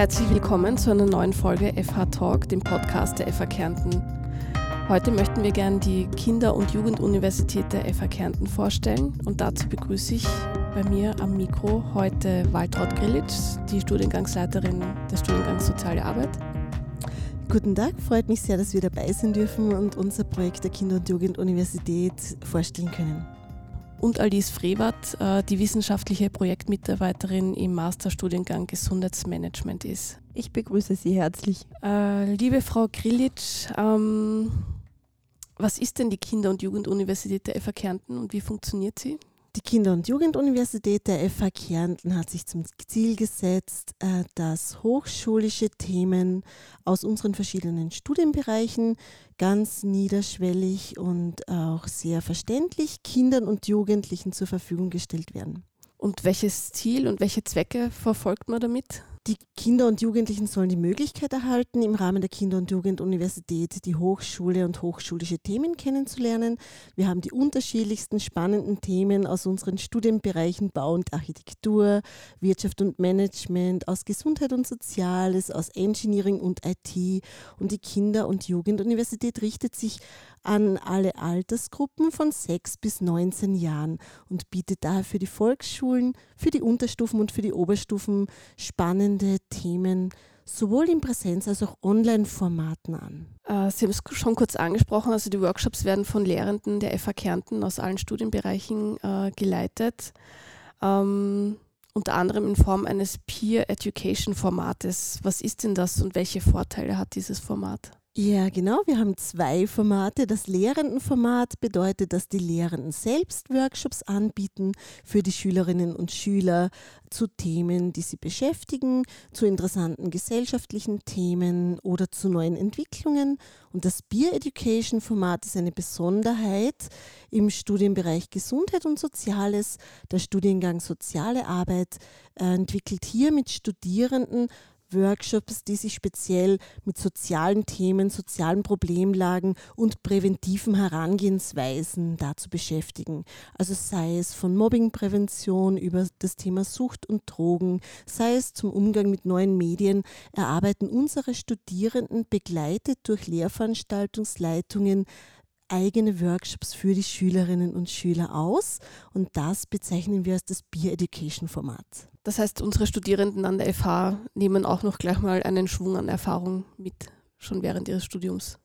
Herzlich willkommen zu einer neuen Folge FH Talk, dem Podcast der FH Kärnten. Heute möchten wir gern die Kinder- und Jugenduniversität der FH Kärnten vorstellen und dazu begrüße ich bei mir am Mikro heute Waltraud Grillitsch, die Studiengangsleiterin des Studiengangs Soziale Arbeit. Guten Tag, freut mich sehr, dass wir dabei sein dürfen und unser Projekt der Kinder- und Jugenduniversität vorstellen können und Alice Frevert, äh, die wissenschaftliche Projektmitarbeiterin im Masterstudiengang Gesundheitsmanagement ist. Ich begrüße Sie herzlich. Äh, liebe Frau Grillitsch, ähm, was ist denn die Kinder- und Jugenduniversität der FH Kärnten und wie funktioniert sie? Die Kinder- und Jugenduniversität der FH Kärnten hat sich zum Ziel gesetzt, äh, dass hochschulische Themen aus unseren verschiedenen Studienbereichen ganz niederschwellig und auch sehr verständlich Kindern und Jugendlichen zur Verfügung gestellt werden. Und welches Ziel und welche Zwecke verfolgt man damit? Die Kinder und Jugendlichen sollen die Möglichkeit erhalten, im Rahmen der Kinder- und Jugenduniversität die Hochschule und hochschulische Themen kennenzulernen. Wir haben die unterschiedlichsten spannenden Themen aus unseren Studienbereichen Bau und Architektur, Wirtschaft und Management, aus Gesundheit und Soziales, aus Engineering und IT. Und die Kinder- und Jugenduniversität richtet sich an alle Altersgruppen von 6 bis 19 Jahren und bietet daher für die Volksschulen, für die Unterstufen und für die Oberstufen spannende Themen sowohl in Präsenz- als auch Online-Formaten an. Äh, Sie haben es schon kurz angesprochen, also die Workshops werden von Lehrenden der FH Kärnten aus allen Studienbereichen äh, geleitet. Ähm, unter anderem in Form eines Peer Education Formates. Was ist denn das und welche Vorteile hat dieses Format? Ja, genau. Wir haben zwei Formate. Das Lehrendenformat bedeutet, dass die Lehrenden selbst Workshops anbieten für die Schülerinnen und Schüler zu Themen, die sie beschäftigen, zu interessanten gesellschaftlichen Themen oder zu neuen Entwicklungen. Und das Peer Education Format ist eine Besonderheit im Studienbereich Gesundheit und Soziales. Der Studiengang Soziale Arbeit äh, entwickelt hier mit Studierenden Workshops, die sich speziell mit sozialen Themen, sozialen Problemlagen und präventiven Herangehensweisen dazu beschäftigen. Also sei es von Mobbingprävention über das Thema Sucht und Drogen, sei es zum Umgang mit neuen Medien, erarbeiten unsere Studierenden begleitet durch Lehrveranstaltungsleitungen eigene Workshops für die Schülerinnen und Schüler aus und das bezeichnen wir als das Peer Education Format. Das heißt, unsere Studierenden an der FH nehmen auch noch gleich mal einen Schwung an Erfahrung mit, schon während ihres Studiums.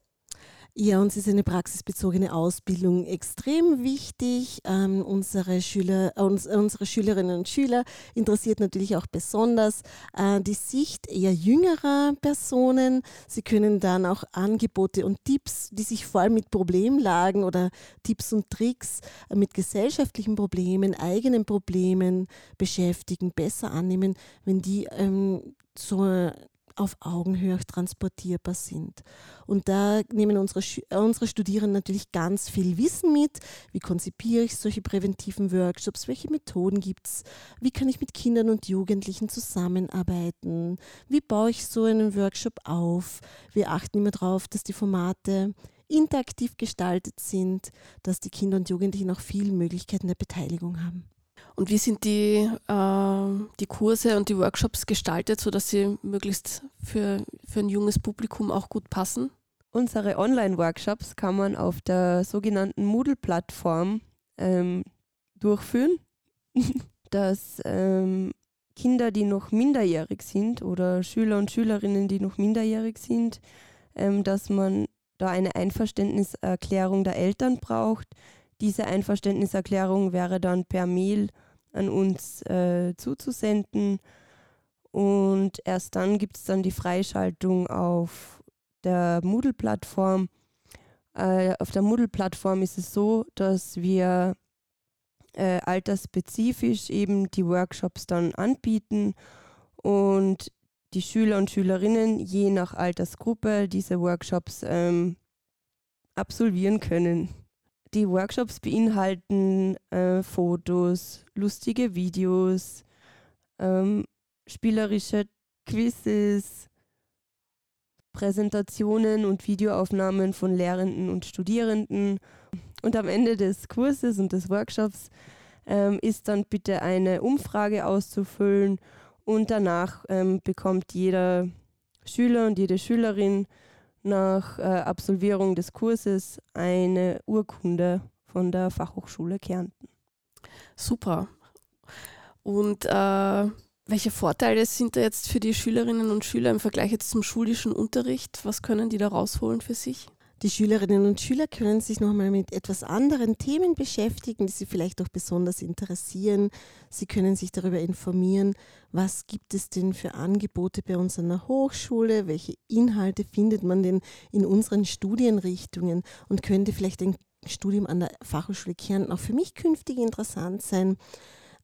Ja, uns ist eine praxisbezogene Ausbildung extrem wichtig. Ähm, unsere, Schüler, äh, uns, äh, unsere Schülerinnen und Schüler interessiert natürlich auch besonders äh, die Sicht eher jüngerer Personen. Sie können dann auch Angebote und Tipps, die sich vor allem mit Problemlagen oder Tipps und Tricks äh, mit gesellschaftlichen Problemen, eigenen Problemen beschäftigen, besser annehmen, wenn die ähm, so auf Augenhöhe transportierbar sind. Und da nehmen unsere, äh, unsere Studierenden natürlich ganz viel Wissen mit. Wie konzipiere ich solche präventiven Workshops? Welche Methoden gibt es? Wie kann ich mit Kindern und Jugendlichen zusammenarbeiten? Wie baue ich so einen Workshop auf? Wir achten immer darauf, dass die Formate interaktiv gestaltet sind, dass die Kinder und Jugendlichen auch viele Möglichkeiten der Beteiligung haben. Und wie sind die, äh, die Kurse und die Workshops gestaltet, sodass sie möglichst für, für ein junges Publikum auch gut passen? Unsere Online-Workshops kann man auf der sogenannten Moodle-Plattform ähm, durchführen, dass ähm, Kinder, die noch minderjährig sind oder Schüler und Schülerinnen, die noch minderjährig sind, ähm, dass man da eine Einverständniserklärung der Eltern braucht. Diese Einverständniserklärung wäre dann per Mail an uns äh, zuzusenden. Und erst dann gibt es dann die Freischaltung auf der Moodle-Plattform. Äh, auf der Moodle-Plattform ist es so, dass wir äh, altersspezifisch eben die Workshops dann anbieten und die Schüler und Schülerinnen je nach Altersgruppe diese Workshops ähm, absolvieren können. Die Workshops beinhalten äh, Fotos, lustige Videos, ähm, spielerische Quizzes, Präsentationen und Videoaufnahmen von Lehrenden und Studierenden. Und am Ende des Kurses und des Workshops ähm, ist dann bitte eine Umfrage auszufüllen Und danach ähm, bekommt jeder Schüler und jede Schülerin nach äh, Absolvierung des Kurses eine Urkunde von der Fachhochschule Kärnten. Super. Und äh, welche Vorteile sind da jetzt für die Schülerinnen und Schüler im Vergleich jetzt zum schulischen Unterricht? Was können die da rausholen für sich? Die Schülerinnen und Schüler können sich nochmal mit etwas anderen Themen beschäftigen, die sie vielleicht auch besonders interessieren. Sie können sich darüber informieren, was gibt es denn für Angebote bei uns an der Hochschule, welche Inhalte findet man denn in unseren Studienrichtungen und könnte vielleicht ein Studium an der Fachhochschule Kärnten auch für mich künftig interessant sein.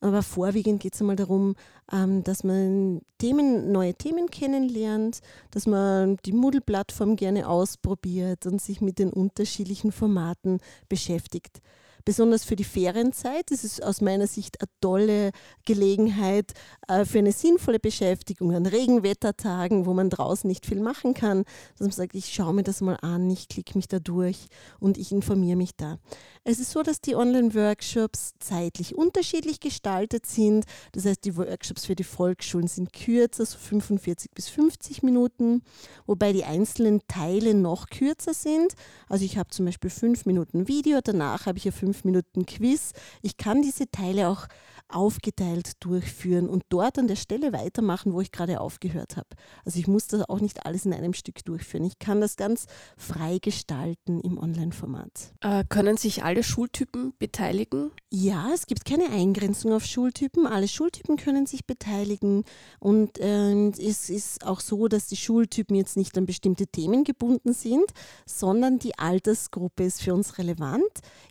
Aber vorwiegend geht es einmal darum, ähm, dass man Themen, neue Themen kennenlernt, dass man die Moodle-Plattform gerne ausprobiert und sich mit den unterschiedlichen Formaten beschäftigt besonders für die Ferienzeit ist aus meiner Sicht eine tolle Gelegenheit äh, für eine sinnvolle Beschäftigung an Regenwettertagen, wo man draußen nicht viel machen kann, dass man sagt, ich schaue mir das mal an, ich klicke mich da durch und ich informiere mich da. Es ist so, dass die Online-Workshops zeitlich unterschiedlich gestaltet sind. Das heißt, die Workshops für die Volksschulen sind kürzer, so 45 bis 50 Minuten, wobei die einzelnen Teile noch kürzer sind. Also ich habe zum Beispiel fünf Minuten Video, danach habe ich ja fünf fünf Minuten Quiz. Ich kann diese Teile auch aufgeteilt durchführen und dort an der Stelle weitermachen, wo ich gerade aufgehört habe. Also ich muss das auch nicht alles in einem Stück durchführen. Ich kann das ganz frei gestalten im Online-Format. Äh, können sich alle Schultypen beteiligen? Ja, es gibt keine Eingrenzung auf Schultypen. Alle Schultypen können sich beteiligen und äh, es ist auch so, dass die Schultypen jetzt nicht an bestimmte Themen gebunden sind, sondern die Altersgruppe ist für uns relevant.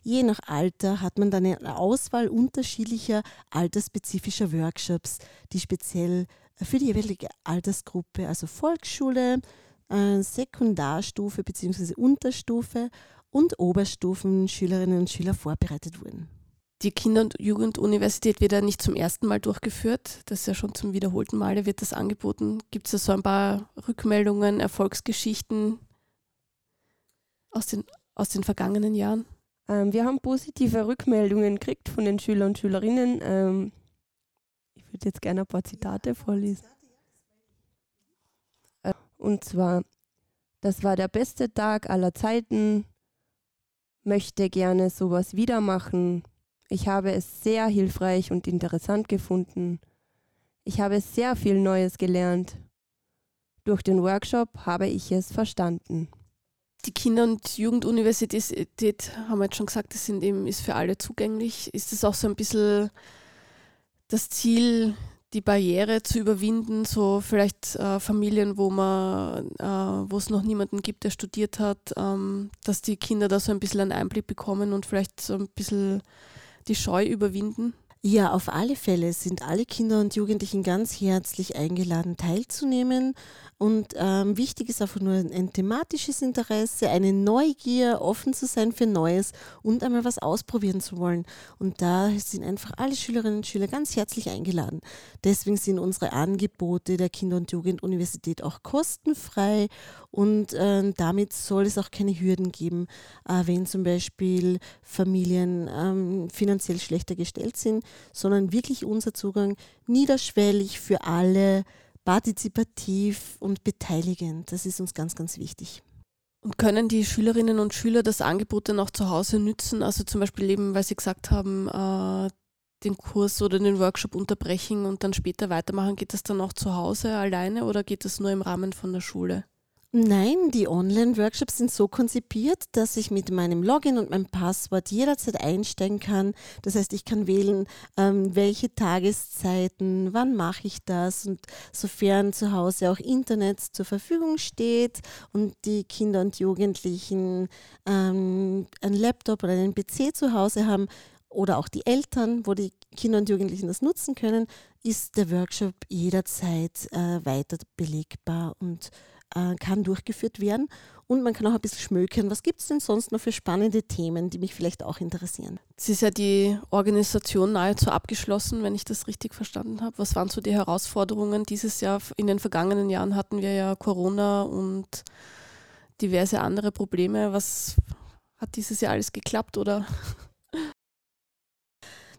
Je nach Alter hat man dann eine Auswahl unterschiedlicher altersspezifischer Workshops, die speziell für die jeweilige Altersgruppe, also Volksschule, äh, Sekundarstufe bzw. Unterstufe und Oberstufen Schülerinnen und Schüler vorbereitet wurden. Die Kinder- und Jugenduniversität wird ja nicht zum ersten Mal durchgeführt. Das ist ja schon zum wiederholten Male wird das angeboten. Gibt es da so ein paar Rückmeldungen, Erfolgsgeschichten aus den, aus den vergangenen Jahren? Ähm, wir haben positive Rückmeldungen gekriegt von den Schülern und Schülerinnen. Ähm, ich würde jetzt gerne ein paar Zitate vorlesen. Äh, und zwar, das war der beste Tag aller Zeiten, möchte gerne sowas wieder machen. Ich habe es sehr hilfreich und interessant gefunden. Ich habe sehr viel Neues gelernt. Durch den Workshop habe ich es verstanden die Kinder- und Jugenduniversität, haben wir jetzt schon gesagt, das sind eben, ist für alle zugänglich. Ist das auch so ein bisschen das Ziel, die Barriere zu überwinden, so vielleicht äh, Familien, wo man, äh, wo es noch niemanden gibt, der studiert hat, ähm, dass die Kinder da so ein bisschen einen Einblick bekommen und vielleicht so ein bisschen die Scheu überwinden? Ja, auf alle Fälle sind alle Kinder und Jugendlichen ganz herzlich eingeladen, teilzunehmen. Und ähm, wichtig ist einfach nur ein thematisches Interesse, eine Neugier, offen zu sein für Neues und einmal was ausprobieren zu wollen. Und da sind einfach alle Schülerinnen und Schüler ganz herzlich eingeladen. Deswegen sind unsere Angebote der Kinder- und Jugenduniversität auch kostenfrei und äh, damit soll es auch keine Hürden geben, äh, wenn zum Beispiel Familien ähm, finanziell schlechter gestellt sind, sondern wirklich unser Zugang niederschwellig für alle partizipativ und beteiligend. Das ist uns ganz, ganz wichtig. Und können die Schülerinnen und Schüler das Angebot dann auch zu Hause nützen? Also zum Beispiel eben, weil sie gesagt haben, äh, den Kurs oder den Workshop unterbrechen und dann später weitermachen. Geht das dann auch zu Hause alleine oder geht das nur im Rahmen von der Schule? Nein, die Online-Workshops sind so konzipiert, dass ich mit meinem Login und meinem Passwort jederzeit einsteigen kann. Das heißt, ich kann wählen, ähm, welche Tageszeiten, wann mache ich das und sofern zu Hause auch Internet zur Verfügung steht und die Kinder und Jugendlichen ähm, einen Laptop oder einen PC zu Hause haben oder auch die Eltern, wo die Kinder und Jugendlichen das nutzen können, ist der Workshop jederzeit äh, weiter belegbar und äh, kann durchgeführt werden. Und man kann auch ein bisschen schmökern. Was gibt es denn sonst noch für spannende Themen, die mich vielleicht auch interessieren? Es ist ja die Organisation nahezu abgeschlossen, wenn ich das richtig verstanden habe. Was waren so die Herausforderungen dieses Jahr? In den vergangenen Jahren hatten wir ja Corona und diverse andere Probleme. Was hat dieses Jahr alles geklappt oder?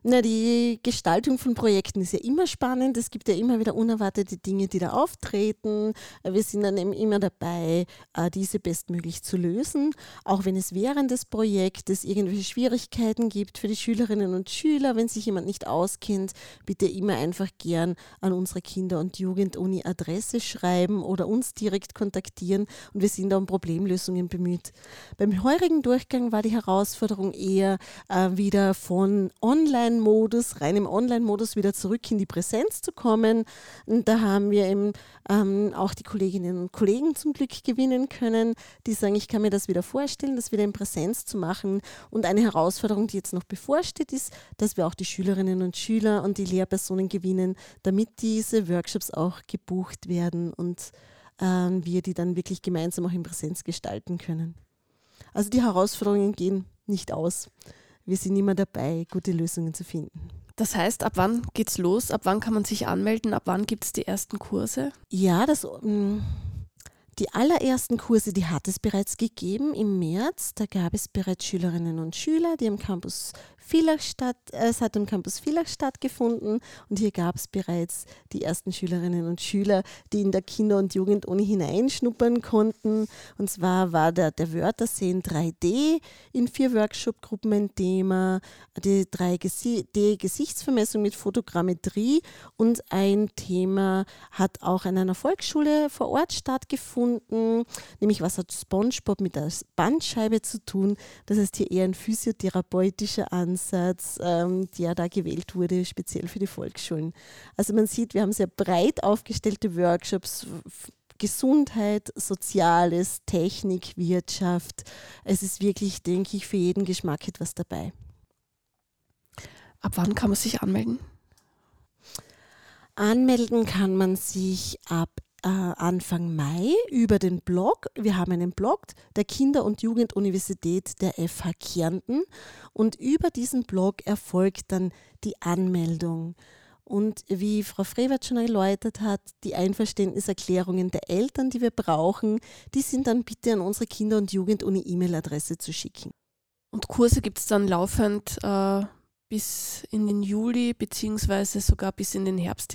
Na, die Gestaltung von Projekten ist ja immer spannend. Es gibt ja immer wieder unerwartete Dinge, die da auftreten. Wir sind dann eben immer dabei, äh, diese bestmöglich zu lösen. Auch wenn es während des Projektes irgendwelche Schwierigkeiten gibt für die Schülerinnen und Schüler, wenn sich jemand nicht auskennt, bitte immer einfach gern an unsere Kinder- und Jugenduni Adresse schreiben oder uns direkt kontaktieren und wir sind da um Problemlösungen bemüht. Beim heurigen Durchgang war die Herausforderung eher äh, wieder von online Online-Modus, rein im Online-Modus wieder zurück in die Präsenz zu kommen. Und da haben wir eben ähm, auch die Kolleginnen und Kollegen zum Glück gewinnen können, die sagen, ich kann mir das wieder vorstellen, das wieder in Präsenz zu machen. Und eine Herausforderung, die jetzt noch bevorsteht, ist, dass wir auch die Schülerinnen und Schüler und die Lehrpersonen gewinnen, damit diese Workshops auch gebucht werden und ähm, wir die dann wirklich gemeinsam auch in Präsenz gestalten können. Also die Herausforderungen gehen nicht aus wir sind immer dabei, gute Lösungen zu finden. Das heißt, ab wann geht's los? Ab wann kann man sich anmelden? Ab wann gibt es die ersten Kurse? Ja, das, mm, die allerersten Kurse, die hat es bereits gegeben im März. Da gab es bereits Schülerinnen und Schüler, die am Campus Villach statt, äh, es hat am Campus Villach stattgefunden und hier gab es bereits die ersten Schülerinnen und Schüler, die in der Kinder- und Jugenduni hineinschnuppern konnten. Und zwar war der, der Wörtersehen 3D in vier Workshop-Gruppen ein Thema, die 3D-Gesichtsvermessung mit Fotogrammetrie und ein Thema hat auch an einer Volksschule vor Ort stattgefunden, nämlich was hat SpongeBob mit der Bandscheibe zu tun. Das heißt hier eher ein physiotherapeutischer Ansatz Ansatz, ähm, der da gewählt wurde, speziell für die Volksschulen. Also man sieht, wir haben sehr breit aufgestellte Workshops, Gesundheit, Soziales, Technik, Wirtschaft. Es ist wirklich, denke ich, für jeden Geschmack etwas dabei. Ab wann kann man sich anmelden? Anmelden kann man sich ab äh, Anfang Mai über den Blog. Wir haben einen Blog der Kinder- und Jugenduniversität der FH Kärnten und über diesen Blog erfolgt dann die Anmeldung. Und wie Frau Frevert schon erläutert hat, die Einverständniserklärungen der Eltern, die wir brauchen, die sind dann bitte an unsere Kinder- und Jugenduni-E-Mail-Adresse zu schicken. Und Kurse gibt es dann laufend äh, bis in den Juli beziehungsweise sogar bis in den Herbst.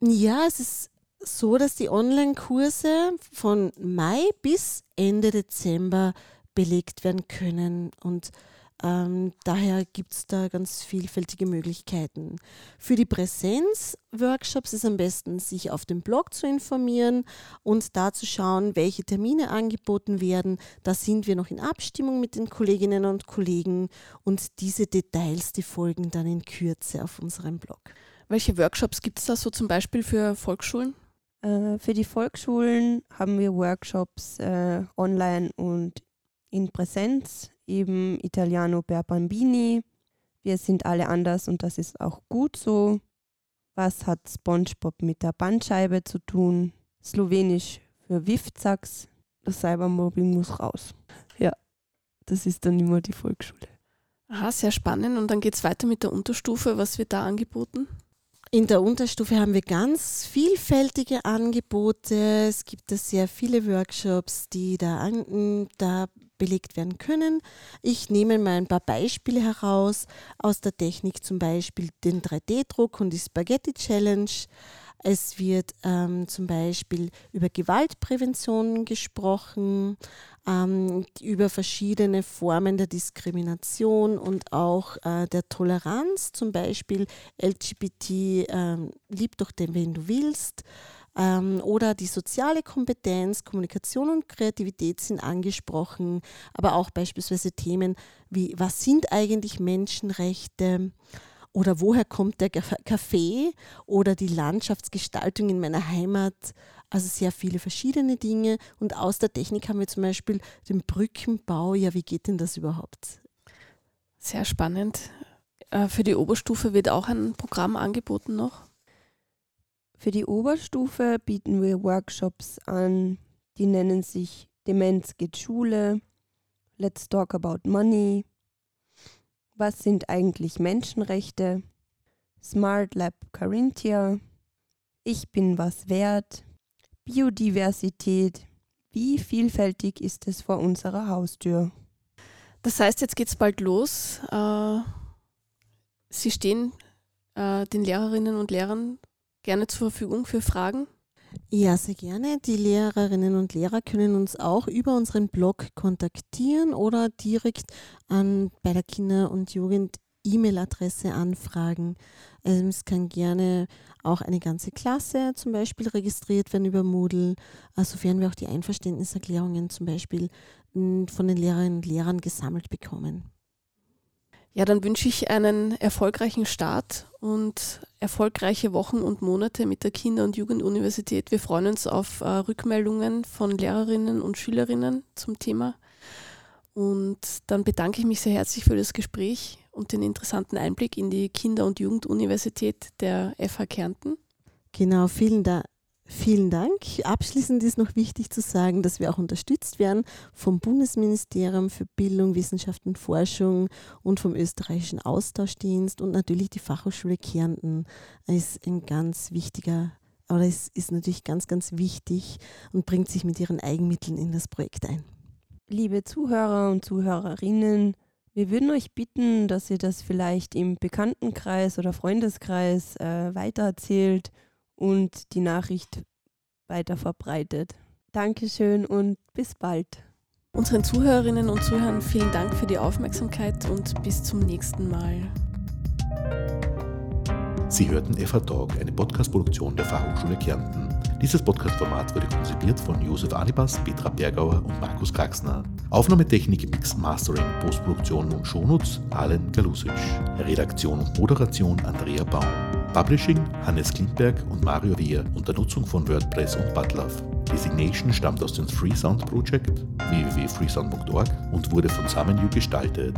Ja, es ist so, dass die Online-Kurse von Mai bis Ende Dezember belegt werden können und ähm, daher gibt es da ganz vielfältige Möglichkeiten. Für die Präsenz-Workshops ist am besten, sich auf dem Blog zu informieren und da zu schauen, welche Termine angeboten werden. Da sind wir noch in Abstimmung mit den Kolleginnen und Kollegen und diese Details, die folgen dann in Kürze auf unserem Blog. Welche Workshops gibt es da so zum Beispiel für Volksschulen? Äh, für die Volksschulen haben wir Workshops äh, online und in Präsenz, eben Italiano per Bambini. Wir sind alle anders und das ist auch gut so. Was hat SpongeBob mit der Bandscheibe zu tun? Slowenisch für Wifzacks. Das Cybermobbing muss raus. Ja, das ist dann immer die Volksschule. Aha, sehr spannend. Und dann geht es weiter mit der Unterstufe. Was wird da angeboten? In der Unterstufe haben wir ganz vielfältige Angebote. Es gibt sehr viele Workshops, die da, an, da belegt werden können. Ich nehme mal ein paar Beispiele heraus aus der Technik, zum Beispiel den 3D-Druck und die Spaghetti Challenge. Es wird ähm, zum Beispiel über Gewaltprävention gesprochen, ähm, über verschiedene Formen der Diskrimination und auch äh, der Toleranz, zum Beispiel LGBT, ähm, lieb doch den, wen du willst. Ähm, oder die soziale Kompetenz, Kommunikation und Kreativität sind angesprochen, aber auch beispielsweise Themen wie, was sind eigentlich Menschenrechte? Oder woher kommt der Kaffee oder die Landschaftsgestaltung in meiner Heimat? Also sehr viele verschiedene Dinge. Und aus der Technik haben wir zum Beispiel den Brückenbau. Ja, wie geht denn das überhaupt? Sehr spannend. Äh, für die Oberstufe wird auch ein Programm angeboten noch? Für die Oberstufe bieten wir Workshops an, die nennen sich Demenz geht Schule, Let's Talk About Money, was sind eigentlich Menschenrechte, Smart Lab Carinthia, Ich bin was wert, Biodiversität, wie vielfältig ist es vor unserer Haustür. Das heißt, jetzt geht es bald los. Äh, Sie stehen äh, den Lehrerinnen und Lehrern gerne zur Verfügung für Fragen. Ja, sehr gerne. Die Lehrerinnen und Lehrer können uns auch über unseren Blog kontaktieren oder direkt an, bei der Kinder- und Jugend E-Mail-Adresse anfragen. Ähm, es kann gerne auch eine ganze Klasse zum Beispiel registriert werden über Moodle, äh, sofern wir auch die Einverständniserklärungen zum Beispiel von den Lehrerinnen und Lehrern gesammelt bekommen. Ja, dann wünsche ich einen erfolgreichen Start und erfolgreiche Wochen und Monate mit der Kinder- und Jugenduniversität. Wir freuen uns auf äh, Rückmeldungen von Lehrerinnen und Schülerinnen zum Thema. Und dann bedanke ich mich sehr herzlich für das Gespräch und den interessanten Einblick in die Kinder- und Jugenduniversität der FH Kärnten. Genau, vielen Dank. Vielen Dank. Abschließend ist noch wichtig zu sagen, dass wir auch unterstützt werden vom Bundesministerium für Bildung, Wissenschaft und Forschung und vom österreichischen Austauschdienst und natürlich die Fachhochschule Kärnten ist ein ganz wichtiger, aber es ist natürlich ganz, ganz wichtig und bringt sich mit ihren Eigenmitteln in das Projekt ein. Liebe Zuhörer und Zuhörerinnen, wir würden euch bitten, dass ihr das vielleicht im Bekanntenkreis oder Freundeskreis äh, weitererzählt und die Nachricht weiter verbreitet. Dankeschön und bis bald. Unseren Zuhörerinnen und Zuhörern vielen Dank für die Aufmerksamkeit und bis zum nächsten Mal. Sie hörten FH Talk, eine Podcast-Produktion der Fachhochschule Kärnten. Dieses Podcast-Format wurde konzipiert von Josef Anibas, Petra Bergauer und Markus Kraxner. Aufnahmetechnik, Mix, Mastering, Postproduktion und Shownotes Alen Galusic. Redaktion und Moderation Andrea Baum. Publishing Hannes Klindberg und Mario Wehr unter Nutzung von WordPress und Butlove. Designation stammt aus dem Freesound Project www.freesound.org und wurde von SummonU gestaltet.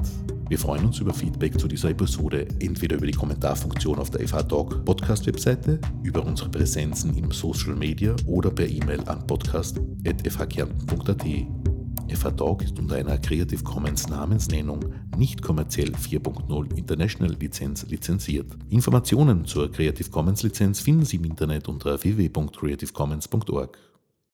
Wir freuen uns über Feedback zu dieser Episode, entweder über die Kommentarfunktion auf der FH Talk Podcast-Webseite, über unsere Präsenzen im Social Media oder per E-Mail an podcast.fhkärnten.at. FH Talk ist unter einer Creative Commons Namensnennung nicht kommerziell 4.0 International Lizenz lizenziert. Informationen zur Creative Commons Lizenz finden Sie im Internet unter www.creativecommons.org.